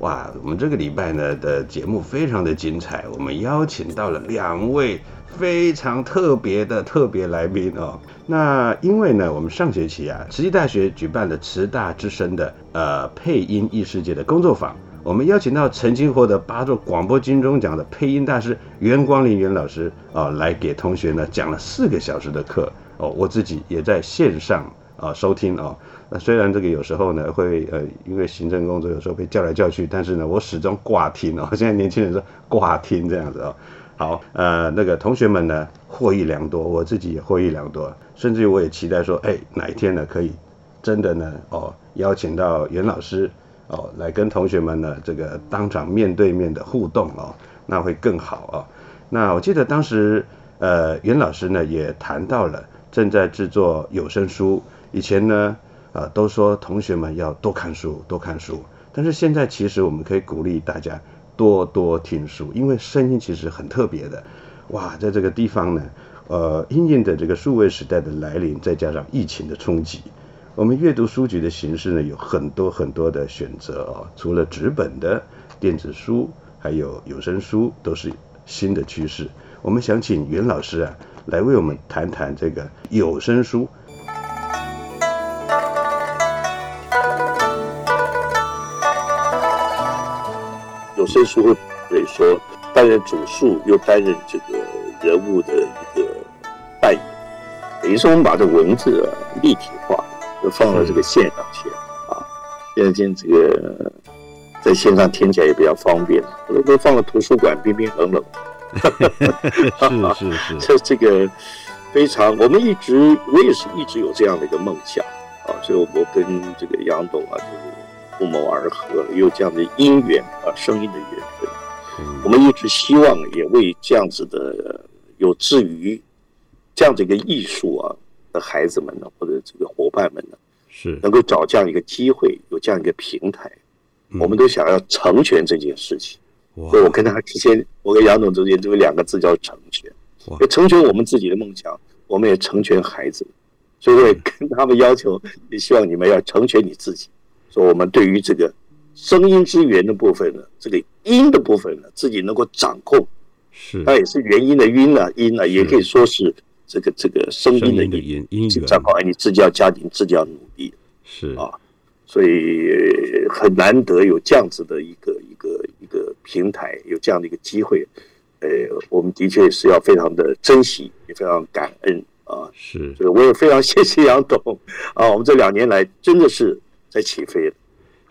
哇，我们这个礼拜呢的节目非常的精彩，我们邀请到了两位非常特别的特别来宾哦。那因为呢，我们上学期啊，慈济大学举办了慈大之声的呃配音异世界的工作坊，我们邀请到曾经获得八座广播金钟奖的配音大师袁光林袁老师啊，来给同学呢讲了四个小时的课哦，我自己也在线上啊收听哦。那虽然这个有时候呢会呃，因为行政工作有时候被叫来叫去，但是呢，我始终挂听哦。现在年轻人说挂听这样子哦。好，呃，那个同学们呢获益良多，我自己也获益良多，甚至于我也期待说，哎，哪一天呢可以真的呢哦邀请到袁老师哦来跟同学们呢这个当场面对面的互动哦，那会更好哦。那我记得当时呃袁老师呢也谈到了正在制作有声书，以前呢。啊，都说同学们要多看书，多看书。但是现在其实我们可以鼓励大家多多听书，因为声音其实很特别的。哇，在这个地方呢，呃，因应的这个数位时代的来临，再加上疫情的冲击，我们阅读书籍的形式呢有很多很多的选择哦。除了纸本的电子书，还有有声书，都是新的趋势。我们想请袁老师啊，来为我们谈谈这个有声书。有声书会可以说担任主述，又担任这个人物的一个扮演，等于说我们把这文字啊立体化，就放到这个线上去啊。现在这个在线上听起来也比较方便，都都放到图书馆，冰冰冷冷。是 是是，这这个非常，我们一直我也是一直有这样的一个梦想啊，所以我跟这个杨董啊，就是。不谋而合，有这样的因缘啊，声音的缘分。我们一直希望，也为这样子的有志于这样子一个艺术啊的孩子们呢，或者这个伙伴们呢，是能够找这样一个机会，有这样一个平台，我们都想要成全这件事情。所以我跟他之间，我跟杨总之间，就有两个字叫成全。也成全我们自己的梦想，我们也成全孩子。所以我也跟他们要求，也希望你们要成全你自己。说我们对于这个声音之源的部分呢，这个音的部分呢，自己能够掌控，是，它也是元音的音呢，音呢，也可以说是这个这个声音的音，音掌控，哎，你自己要加紧，自己要努力，是。啊，所以很难得有这样子的一个一个一个平台，有这样的一个机会，呃，我们的确是要非常的珍惜，也非常感恩啊，是，所以我也非常谢谢杨董啊，我们这两年来真的是。在起飞了，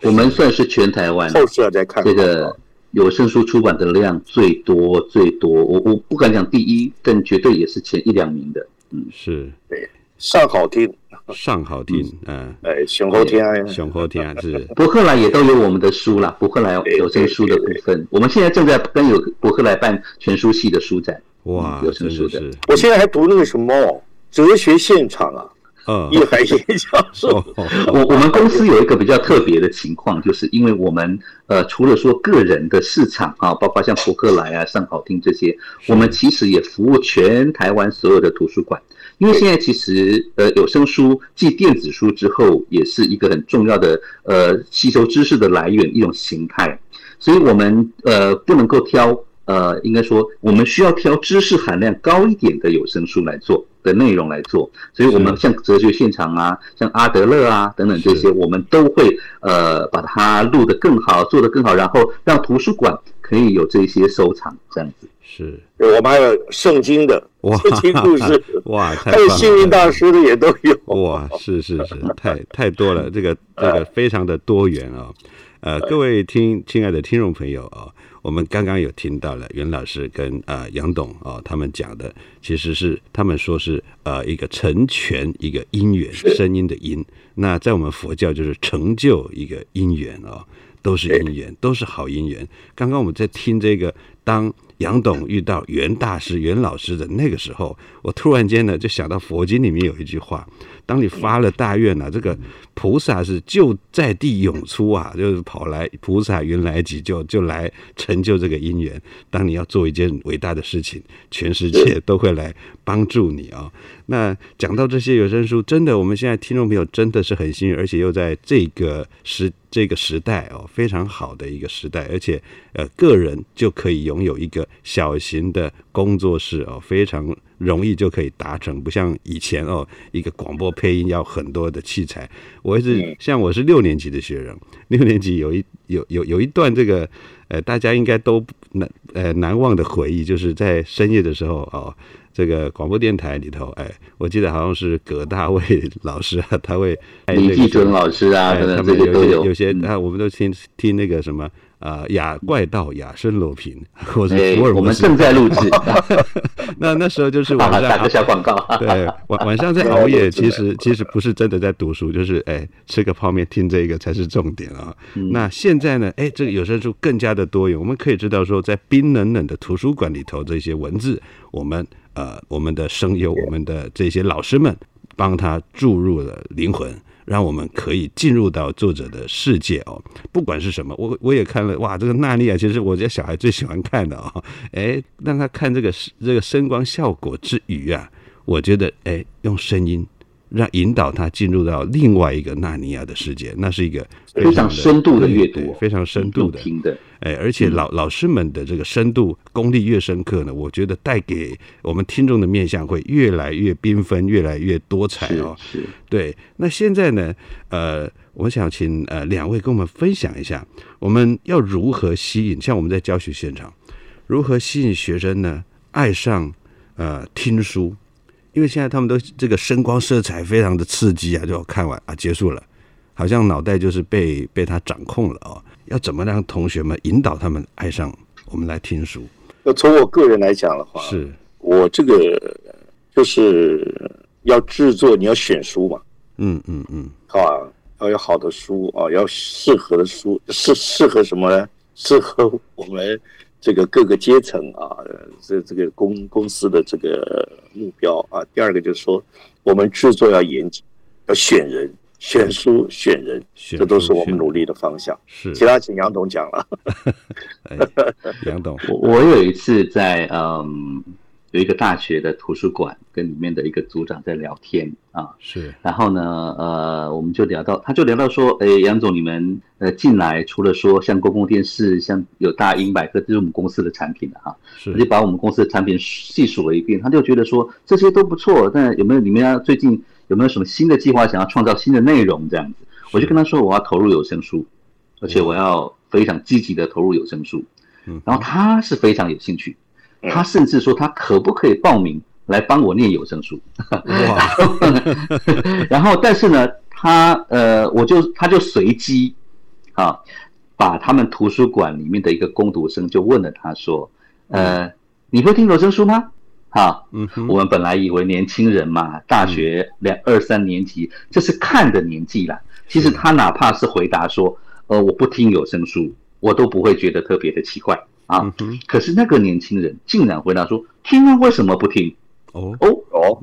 我们算是全台湾后续要再看。这个有声书出版的量最多最多，我我不敢讲第一，但绝对也是前一两名的。嗯，是。对，上好听，上好听，嗯，哎，雄厚天啊，雄厚天啊，是。博客来也都有我们的书啦，博客来有声书的部分，我们现在正在跟有博客来办全书系的书展，哇，有声书的。我现在还读那个什么哲学现场啊。叶海燕教授，我我们公司有一个比较特别的情况，就是因为我们呃除了说个人的市场啊，包括像博客来啊、上好听这些，我们其实也服务全台湾所有的图书馆。因为现在其实呃有声书继电子书之后，也是一个很重要的呃吸收知识的来源一种形态，所以我们呃不能够挑呃应该说我们需要挑知识含量高一点的有声书来做。的内容来做，所以我们像哲学现场啊，像阿德勒啊等等这些，我们都会呃把它录得更好，做得更好，然后让图书馆可以有这些收藏，这样子。是，我们还有圣经的圣经故事，哇，还有幸运大师的也都有。哇，是是是，太太多了，这个这个非常的多元啊。呃，各位听亲爱的听众朋友啊。我们刚刚有听到了袁老师跟呃杨董啊，他们讲的其实是他们说是呃一个成全一个因缘声音的因，那在我们佛教就是成就一个因缘啊，都是因缘，都是好因缘。刚刚我们在听这个，当杨董遇到袁大师、袁老师的那个时候，我突然间呢就想到佛经里面有一句话。当你发了大愿呢，这个菩萨是就在地涌出啊，就是跑来菩萨原来急救就来成就这个因缘。当你要做一件伟大的事情，全世界都会来帮助你啊。那讲到这些有声书，真的，我们现在听众朋友真的是很幸运，而且又在这个时这个时代哦，非常好的一个时代，而且呃，个人就可以拥有一个小型的工作室哦，非常。容易就可以达成，不像以前哦，一个广播配音要很多的器材。我一直像我是六年级的学生，六年级有一有有有一段这个呃，大家应该都难呃难忘的回忆，就是在深夜的时候哦，这个广播电台里头，哎，我记得好像是葛大卫老师啊，他会李继春老师啊，他们有些有些啊，我们都听听那个什么。啊，雅怪盗雅声罗平，或者福尔摩斯，我们正在录制。那那时候就是晚上 打个小广告。对，晚晚上在熬夜，其实其实不是真的在读书，就是哎吃个泡面听这个才是重点啊。那现在呢，哎，这个有声书更加的多元，我们可以知道说，在冰冷冷的图书馆里头，这些文字，我们呃我们的声优，我们的这些老师们帮他注入了灵魂。让我们可以进入到作者的世界哦，不管是什么，我我也看了哇，这个娜丽亚其实我家小孩最喜欢看的哦，哎，让他看这个这个声光效果之余啊，我觉得哎，用声音。让引导他进入到另外一个纳尼亚的世界，那是一个非常深度的阅读，非常深度的听的。哎，而且老老师们的这个深度功力越深刻呢，我觉得带给我们听众的面相会越来越缤纷，越来越多彩哦。是，对。那现在呢，呃，我想请呃两位跟我们分享一下，我们要如何吸引，像我们在教学现场，如何吸引学生呢爱上呃听书。因为现在他们都这个声光色彩非常的刺激啊，就看完啊结束了，好像脑袋就是被被他掌控了哦。要怎么让同学们引导他们爱上我们来听书？要从我个人来讲的话，是我这个就是要制作，你要选书嘛，嗯嗯嗯，啊，要有好的书啊，要适合的书，适适合什么呢？适合我们。这个各个阶层啊，这这个公公司的这个目标啊，第二个就是说，我们制作要严谨，要选人、选书、选人，这都是我们努力的方向。是，其他请杨董讲了。杨董，我我有一次在嗯。有一个大学的图书馆，跟里面的一个组长在聊天啊，是。然后呢，呃，我们就聊到，他就聊到说，哎，杨总，你们呃进来，除了说像公共电视，像有大英百科，这是我们公司的产品的哈，是。就把我们公司的产品细数了一遍，他就觉得说这些都不错，但有没有你们要最近有没有什么新的计划，想要创造新的内容这样子？我就跟他说，我要投入有声书，而且我要非常积极的投入有声书，嗯，然后他是非常有兴趣。他甚至说，他可不可以报名来帮我念有声书？哇！然后，但是呢，他呃，我就他就随机啊，把他们图书馆里面的一个攻读生就问了他说：“呃，你会听有声书吗？”哈，嗯，我们本来以为年轻人嘛，大学两二三年级，这是看的年纪啦。其实他哪怕是回答说：“呃，我不听有声书”，我都不会觉得特别的奇怪。啊！可是那个年轻人竟然回答说：“听啊，为什么不听？”哦哦哦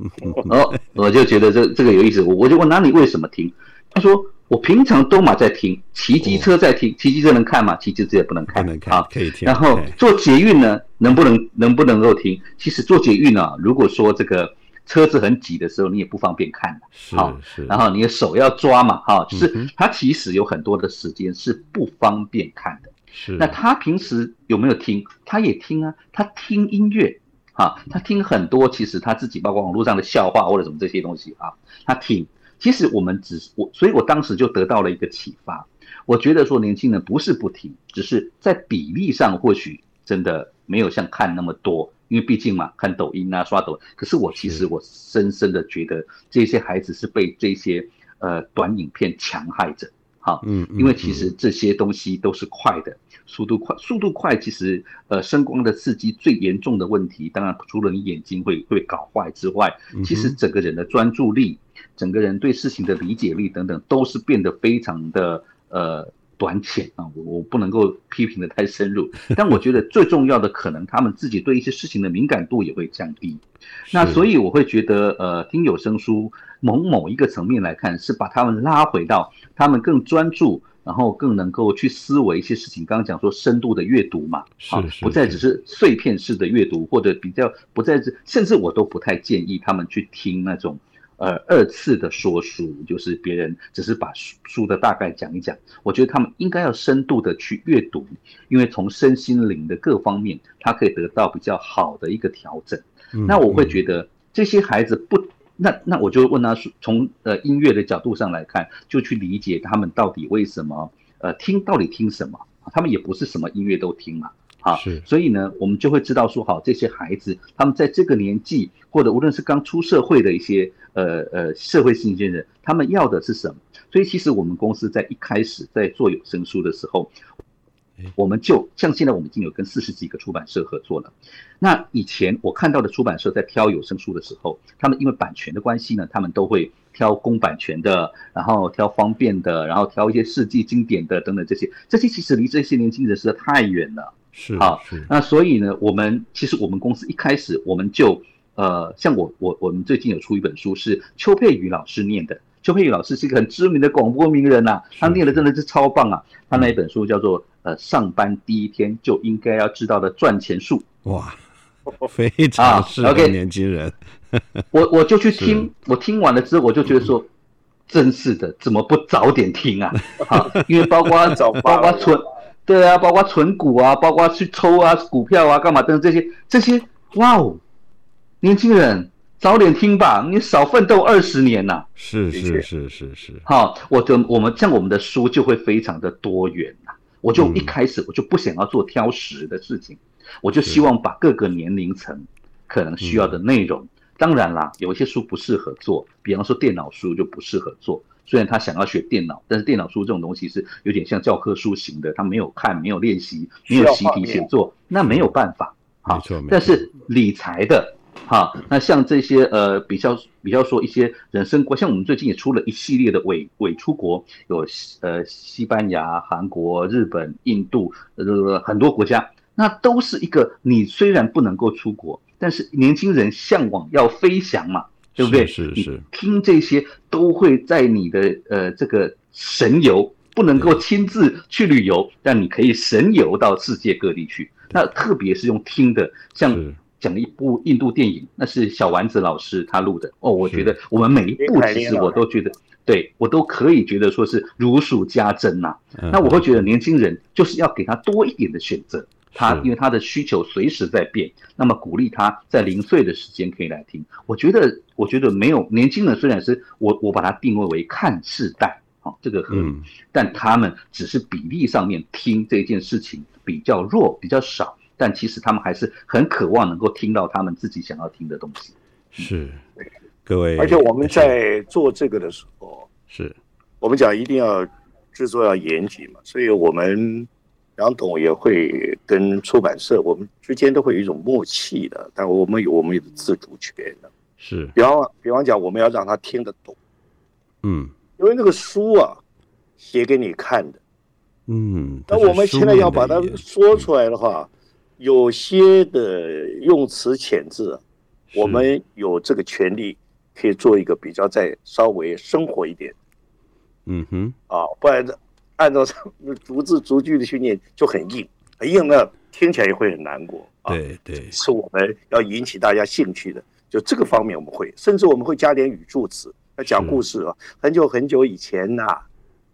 哦，我就觉得这这个有意思，我我就问那你为什么听？他说我平常都嘛在听，骑机车在听，骑机车能看吗？骑机车也不能看，不能看，可以听。然后做捷运呢，能不能能不能够听？其实做捷运呢，如果说这个车子很挤的时候，你也不方便看的，好，然后你的手要抓嘛，哈，就是他其实有很多的时间是不方便看的。是，那他平时有没有听？他也听啊，他听音乐，哈，他听很多，其实他自己包括网络上的笑话或者什么这些东西啊，他听。其实我们只是我，所以我当时就得到了一个启发。我觉得说年轻人不是不听，只是在比例上或许真的没有像看那么多，因为毕竟嘛，看抖音啊，刷抖。可是我其实我深深的觉得这些孩子是被这些呃短影片强害着。好，嗯，因为其实这些东西都是快的，速度快，速度快，其实呃，声光的刺激最严重的问题，当然除了你眼睛会会搞坏之外，其实整个人的专注力，整个人对事情的理解力等等，都是变得非常的呃短浅啊。我我不能够批评的太深入，但我觉得最重要的，可能他们自己对一些事情的敏感度也会降低。那所以我会觉得，呃，听有声书。某某一个层面来看，是把他们拉回到他们更专注，然后更能够去思维一些事情。刚刚讲说深度的阅读嘛，啊，不再只是碎片式的阅读，或者比较不再是，甚至我都不太建议他们去听那种呃二次的说书，就是别人只是把书书的大概讲一讲。我觉得他们应该要深度的去阅读，因为从身心灵的各方面，他可以得到比较好的一个调整。那我会觉得这些孩子不。那那我就问他说，从呃音乐的角度上来看，就去理解他们到底为什么呃听到底听什么？他们也不是什么音乐都听嘛，啊，是，所以呢，我们就会知道说，好，这些孩子他们在这个年纪，或者无论是刚出社会的一些呃呃社会新鲜人，他们要的是什么？所以其实我们公司在一开始在做有声书的时候。我们就像现在，我们已经有跟四十几个出版社合作了。那以前我看到的出版社在挑有声书的时候，他们因为版权的关系呢，他们都会挑公版权的，然后挑方便的，然后挑一些世纪经典的等等这些。这些其实离这些年轻人实在太远了。是啊，那所以呢，我们其实我们公司一开始我们就呃，像我我我们最近有出一本书，是邱佩瑜老师念的。邱佩瑜老师是一个很知名的广播名人呐，他念的真的是超棒啊。他那一本书叫做。呃，上班第一天就应该要知道的赚钱术，哇，非常适合年轻人。我我就去听，我听完了之后，我就觉得说，真是的，怎么不早点听啊？好，因为包括包括存，对啊，包括存股啊，包括去抽啊股票啊，干嘛等这些这些，哇哦，年轻人早点听吧，你少奋斗二十年呐。是是是是是。好，我的我们像我们的书就会非常的多元呐。我就一开始我就不想要做挑食的事情，我就希望把各个年龄层可能需要的内容，当然啦，有一些书不适合做，比方说电脑书就不适合做。虽然他想要学电脑，但是电脑书这种东西是有点像教科书型的，他没有看，没有练习，没有习题写作，那没有办法。没错，但是理财的。好，那像这些呃，比较比较说一些人生观，像我们最近也出了一系列的伪伪出国，有呃西班牙、韩国、日本、印度呃很多国家，那都是一个你虽然不能够出国，但是年轻人向往要飞翔嘛，对不对？是是。听这些都会在你的呃这个神游，不能够亲自去旅游，但你可以神游到世界各地去。那特别是用听的，像。讲了一部印度电影，那是小丸子老师他录的哦。我觉得我们每一部其实我都觉得，对我都可以觉得说是如数家珍呐。那我会觉得年轻人就是要给他多一点的选择，他因为他的需求随时在变，那么鼓励他在零碎的时间可以来听。我觉得，我觉得没有年轻人虽然是我我把它定位为看世代，好这个合理，但他们只是比例上面听这件事情比较弱，比较少。但其实他们还是很渴望能够听到他们自己想要听的东西。是，各位。而且我们在做这个的时候，是我们讲一定要制作要严谨嘛，所以我们杨董也会跟出版社，我们之间都会有一种默契的。但我们有我们有自主权的。是，比方比方讲，我们要让他听得懂。嗯，因为那个书啊，写给你看的。嗯，那我们现在要把它说出来的话。有些的用词遣字，我们有这个权利可以做一个比较再稍微生活一点。嗯哼，啊，不然按照逐字逐句的训练就很硬，很硬呢，听起来也会很难过。对对，是我们要引起大家兴趣的，就这个方面我们会，甚至我们会加点语助词，要讲故事啊。很久很久以前呐，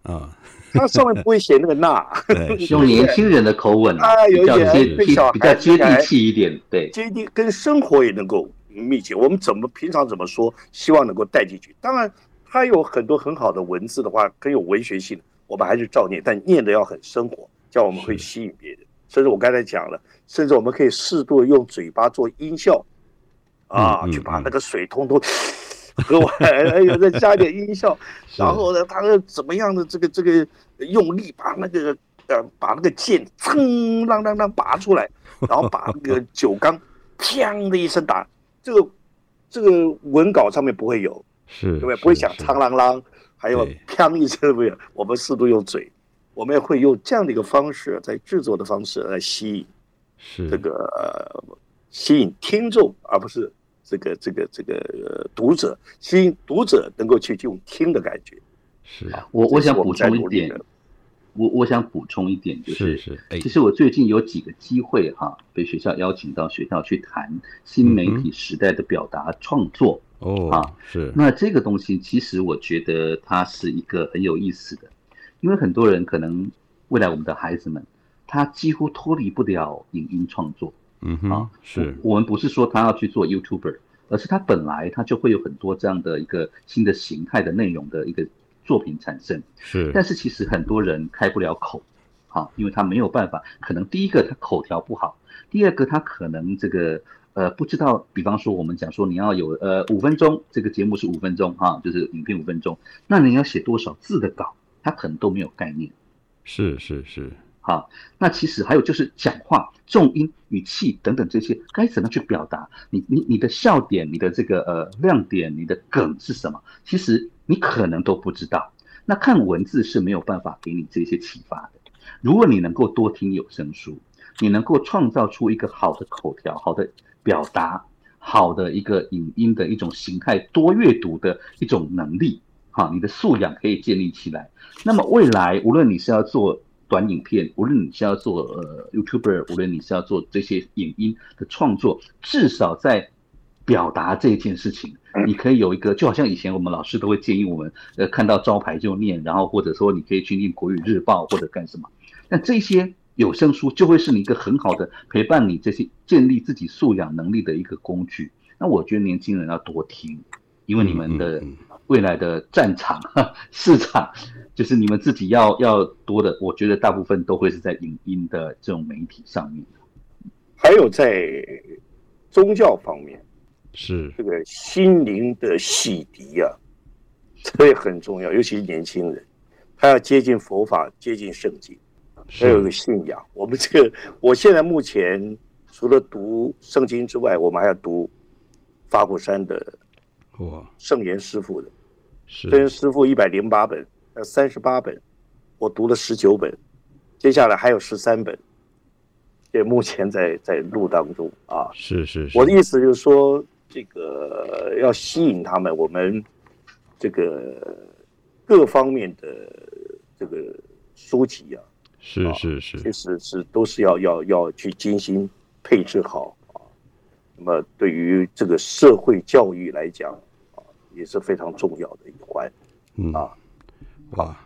啊，它上面不会写那个那，用年轻人的口吻啊，有一点接比较接地气一点，对，接地跟生活也能够密切。我们怎么平常怎么说，希望能够带进去。当然。它有很多很好的文字的话，很有文学性，我们还是照念，但念的要很生活，这样我们会吸引别人。甚至我刚才讲了，甚至我们可以适度用嘴巴做音效，啊，去把那个水通通 喝完，哎呦，再加点音效，然后呢，他怎么样的这个这个用力把那个呃把那个剑噌啷啷啷拔出来，然后把那个酒缸 砰的一声打，这个这个文稿上面不会有。是，对不对？不会响苍啷啷，还有砰一声，不有？我们适度用嘴，我们也会用这样的一个方式，在制作的方式来吸引，是。这个吸引听众，而不是这个这个这个读者，吸引读者能够去用听的感觉。是。我我想补充一点。我我想补充一点，就是其实我最近有几个机会哈，被学校邀请到学校去谈新媒体时代的表达创作哦啊是那这个东西其实我觉得它是一个很有意思的，因为很多人可能未来我们的孩子们他几乎脱离不了影音创作，嗯哼是我们不是说他要去做 YouTuber，而是他本来他就会有很多这样的一个新的形态的内容的一个。作品产生是，但是其实很多人开不了口，好，因为他没有办法。可能第一个他口条不好，第二个他可能这个呃不知道。比方说我们讲说你要有呃五分钟，这个节目是五分钟哈，就是影片五分钟，那你要写多少字的稿，他可能都没有概念。是是是，好，那其实还有就是讲话重音、语气等等这些该怎么去表达？你你你的笑点、你的这个呃亮点、你的梗是什么？其实。你可能都不知道，那看文字是没有办法给你这些启发的。如果你能够多听有声书，你能够创造出一个好的口条、好的表达、好的一个影音的一种形态，多阅读的一种能力，哈，你的素养可以建立起来。那么未来，无论你是要做短影片，无论你是要做呃 YouTuber，无论你是要做这些影音的创作，至少在。表达这件事情，你可以有一个，就好像以前我们老师都会建议我们，呃，看到招牌就念，然后或者说你可以去念国语日报或者干什么。那这些有声书就会是你一个很好的陪伴你这些建立自己素养能力的一个工具。那我觉得年轻人要多听，因为你们的未来的战场 市场，就是你们自己要要多的。我觉得大部分都会是在影音的这种媒体上面，还有在宗教方面。是这个心灵的洗涤啊，这也很重要，尤其是年轻人，他要接近佛法，接近圣经，要有个信仰。我们这个，我现在目前除了读圣经之外，我们还要读法鼓山的哇圣严师傅的，圣严师傅一百零八本，呃三十八本，我读了十九本，接下来还有十三本，也目前在在录当中啊。是是是，我的意思就是说。这个要吸引他们，我们这个各方面的这个书籍啊，是是是，确实是都是要要要去精心配置好啊。那么对于这个社会教育来讲啊，也是非常重要的一环。嗯啊，哇，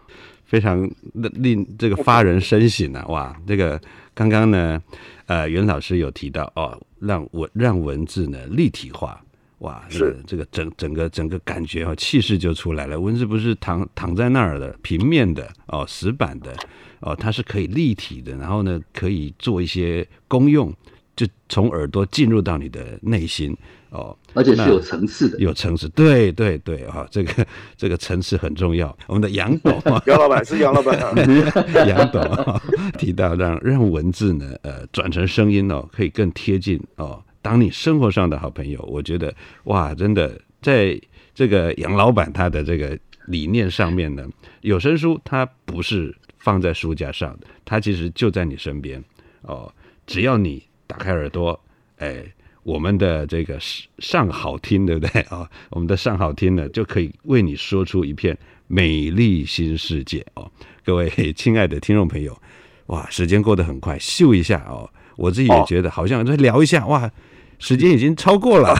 非常令这个发人深省啊！哇，这个刚刚呢。呃，袁老师有提到哦，让文让文字呢立体化，哇，是这个整整个整个感觉哦，气势就出来了。文字不是躺躺在那儿的平面的哦，死板的哦，它是可以立体的，然后呢，可以做一些功用，就从耳朵进入到你的内心。哦，而且是有层次的，有层次，对对对，哈，这个这个层次很重要。我们的杨董，杨老板是杨老板，杨董提到让让文字呢，呃，转成声音哦，可以更贴近哦，当你生活上的好朋友。我觉得哇，真的在这个杨老板他的这个理念上面呢，有声书它不是放在书架上的，它其实就在你身边哦，只要你打开耳朵，哎。我们的这个上好听，对不对啊？我们的上好听呢，就可以为你说出一片美丽新世界哦。各位亲爱的听众朋友，哇，时间过得很快，秀一下哦，我自己也觉得好像再聊一下，哇，时间已经超过了，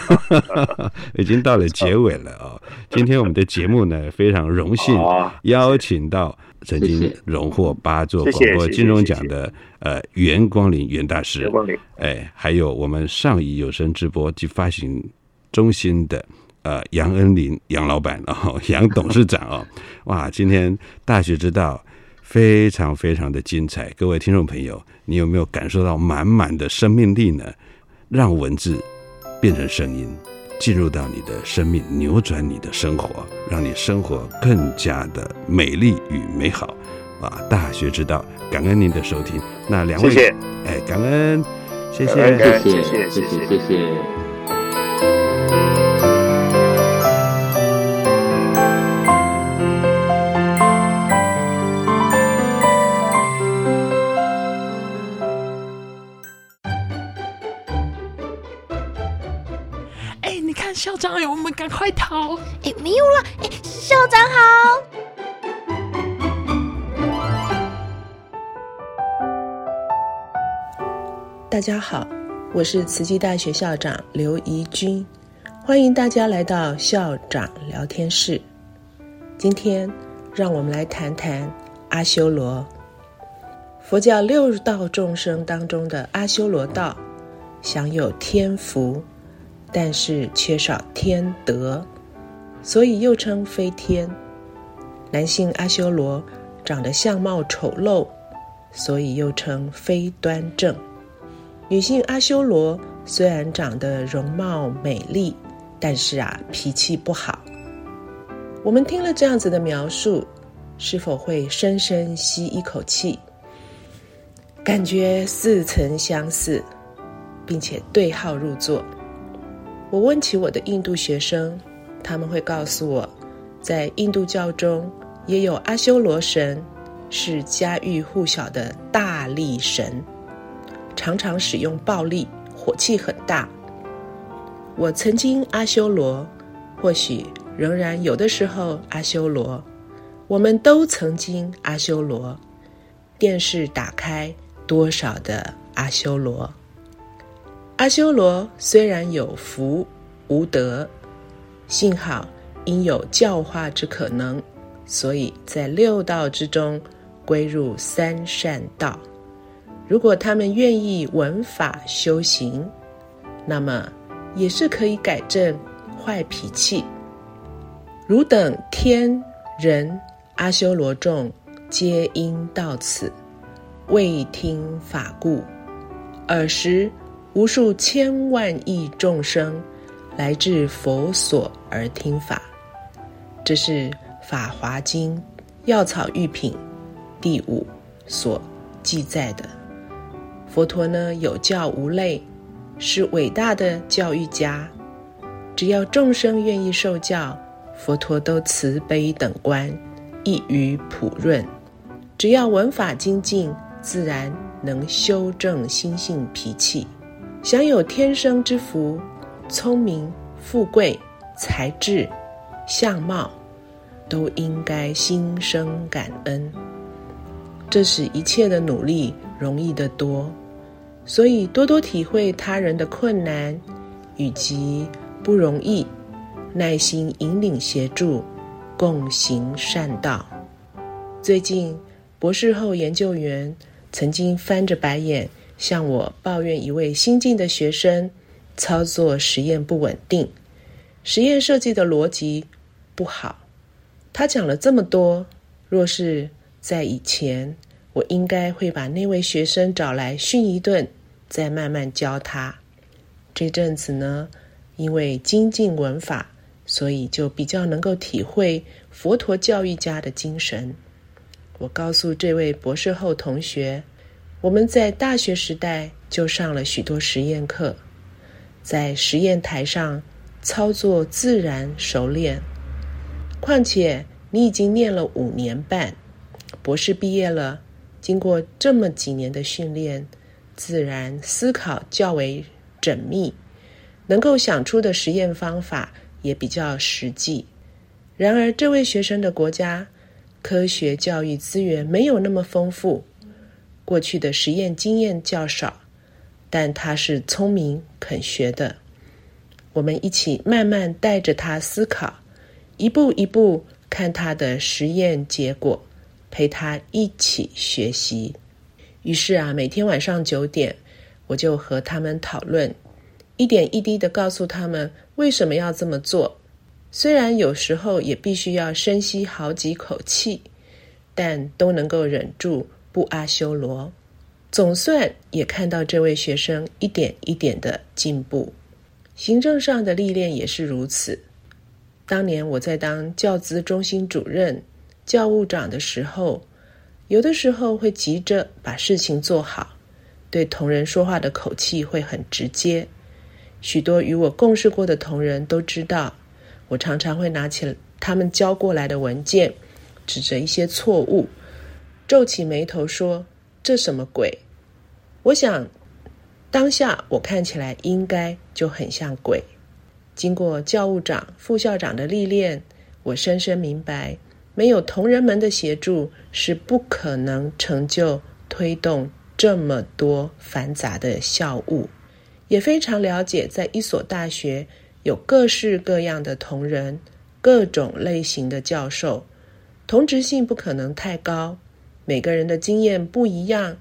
已经到了结尾了啊。今天我们的节目呢，非常荣幸邀请到。曾经荣获八座广播金融奖的呃袁光林袁大师，哎，还有我们上亿有声直播及发行中心的呃杨恩林杨老板哦 杨董事长哦，哇，今天大学之道非常非常的精彩，各位听众朋友，你有没有感受到满满的生命力呢？让文字变成声音。进入到你的生命，扭转你的生活，让你生活更加的美丽与美好，啊！大学之道，感恩您的收听。那两位，哎，感恩，谢谢，谢谢，谢谢，谢谢。校长，我们赶快逃！哎，没有了！哎，校长好。大家好，我是慈济大学校长刘怡君，欢迎大家来到校长聊天室。今天，让我们来谈谈阿修罗。佛教六道众生当中的阿修罗道，享有天福。但是缺少天德，所以又称飞天。男性阿修罗长得相貌丑陋，所以又称非端正。女性阿修罗虽然长得容貌美丽，但是啊脾气不好。我们听了这样子的描述，是否会深深吸一口气，感觉似曾相似，并且对号入座？我问起我的印度学生，他们会告诉我，在印度教中也有阿修罗神，是家喻户晓的大力神，常常使用暴力，火气很大。我曾经阿修罗，或许仍然有的时候阿修罗，我们都曾经阿修罗。电视打开，多少的阿修罗。阿修罗虽然有福无德，幸好因有教化之可能，所以在六道之中归入三善道。如果他们愿意闻法修行，那么也是可以改正坏脾气。汝等天人阿修罗众，皆因到此未听法故，尔时。无数千万亿众生来至佛所而听法，这是《法华经·药草喻品》第五所记载的。佛陀呢有教无类，是伟大的教育家。只要众生愿意受教，佛陀都慈悲等观，易于普润。只要闻法精进，自然能修正心性脾气。享有天生之福，聪明、富贵、才智、相貌，都应该心生感恩。这使一切的努力容易得多。所以多多体会他人的困难以及不容易，耐心引领协助，共行善道。最近，博士后研究员曾经翻着白眼。向我抱怨一位新进的学生操作实验不稳定，实验设计的逻辑不好。他讲了这么多，若是在以前，我应该会把那位学生找来训一顿，再慢慢教他。这阵子呢，因为精进文法，所以就比较能够体会佛陀教育家的精神。我告诉这位博士后同学。我们在大学时代就上了许多实验课，在实验台上操作自然熟练。况且你已经念了五年半，博士毕业了，经过这么几年的训练，自然思考较为缜密，能够想出的实验方法也比较实际。然而，这位学生的国家科学教育资源没有那么丰富，过去的实验经验较少，但他是聪明肯学的。我们一起慢慢带着他思考，一步一步看他的实验结果，陪他一起学习。于是啊，每天晚上九点，我就和他们讨论，一点一滴的告诉他们为什么要这么做。虽然有时候也必须要深吸好几口气，但都能够忍住布阿修罗。总算也看到这位学生一点一点的进步。行政上的历练也是如此。当年我在当教资中心主任、教务长的时候，有的时候会急着把事情做好，对同仁说话的口气会很直接。许多与我共事过的同仁都知道。我常常会拿起他们交过来的文件，指着一些错误，皱起眉头说：“这什么鬼？”我想，当下我看起来应该就很像鬼。经过教务长、副校长的历练，我深深明白，没有同仁们的协助，是不可能成就推动这么多繁杂的校务。也非常了解，在一所大学。有各式各样的同仁，各种类型的教授，同质性不可能太高。每个人的经验不一样，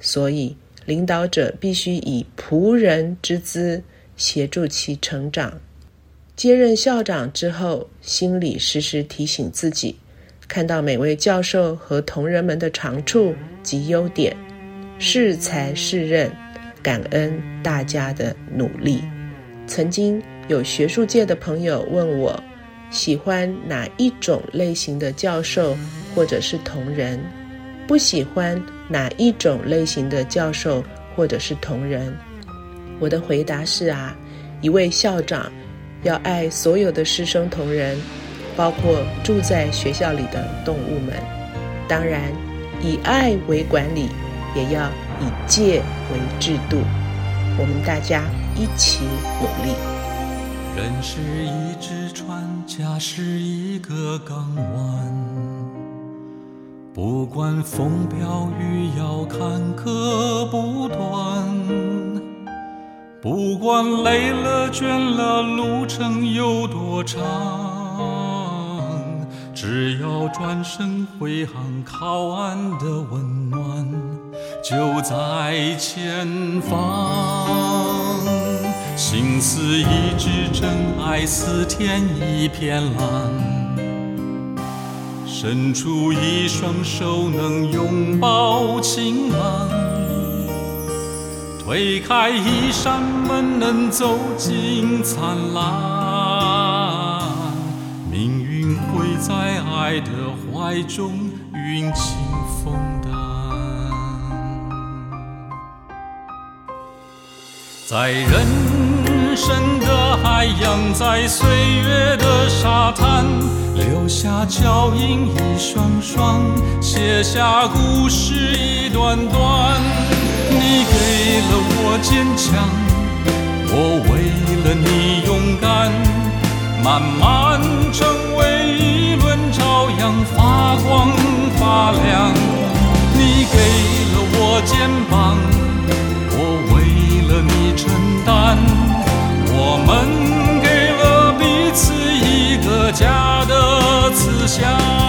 所以领导者必须以仆人之姿协助其成长。接任校长之后，心里时时提醒自己，看到每位教授和同仁们的长处及优点，适才适任，感恩大家的努力。曾经。有学术界的朋友问我，喜欢哪一种类型的教授或者是同仁？不喜欢哪一种类型的教授或者是同仁？我的回答是啊，一位校长要爱所有的师生同仁，包括住在学校里的动物们。当然，以爱为管理，也要以戒为制度。我们大家一起努力。人是一只船，家是一个港湾。不管风飘雨摇，坎坷不断。不管累了倦了，路程有多长。只要转身回航，靠岸的温暖就在前方。心似一支针，爱似天一片蓝。伸出一双手，能拥抱晴朗。推开一扇门，能走进灿烂。命运会在爱的怀中，云轻风淡。在人。生的海洋，在岁月的沙滩，留下脚印一双双，写下故事一段段。你给了我坚强，我为了你勇敢，慢慢成为一轮朝阳，发光发亮。你给了我肩膀，我为了你承担。我们家的慈祥。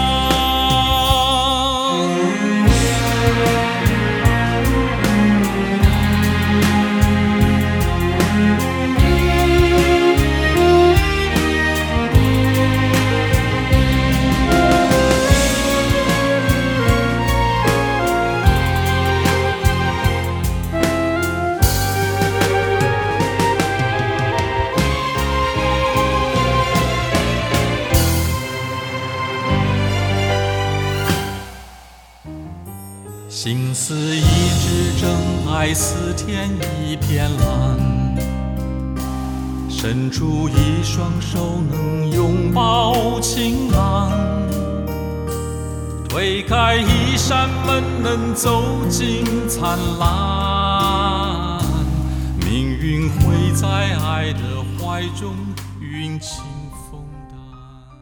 山门能走进灿烂。命运会在爱的怀中。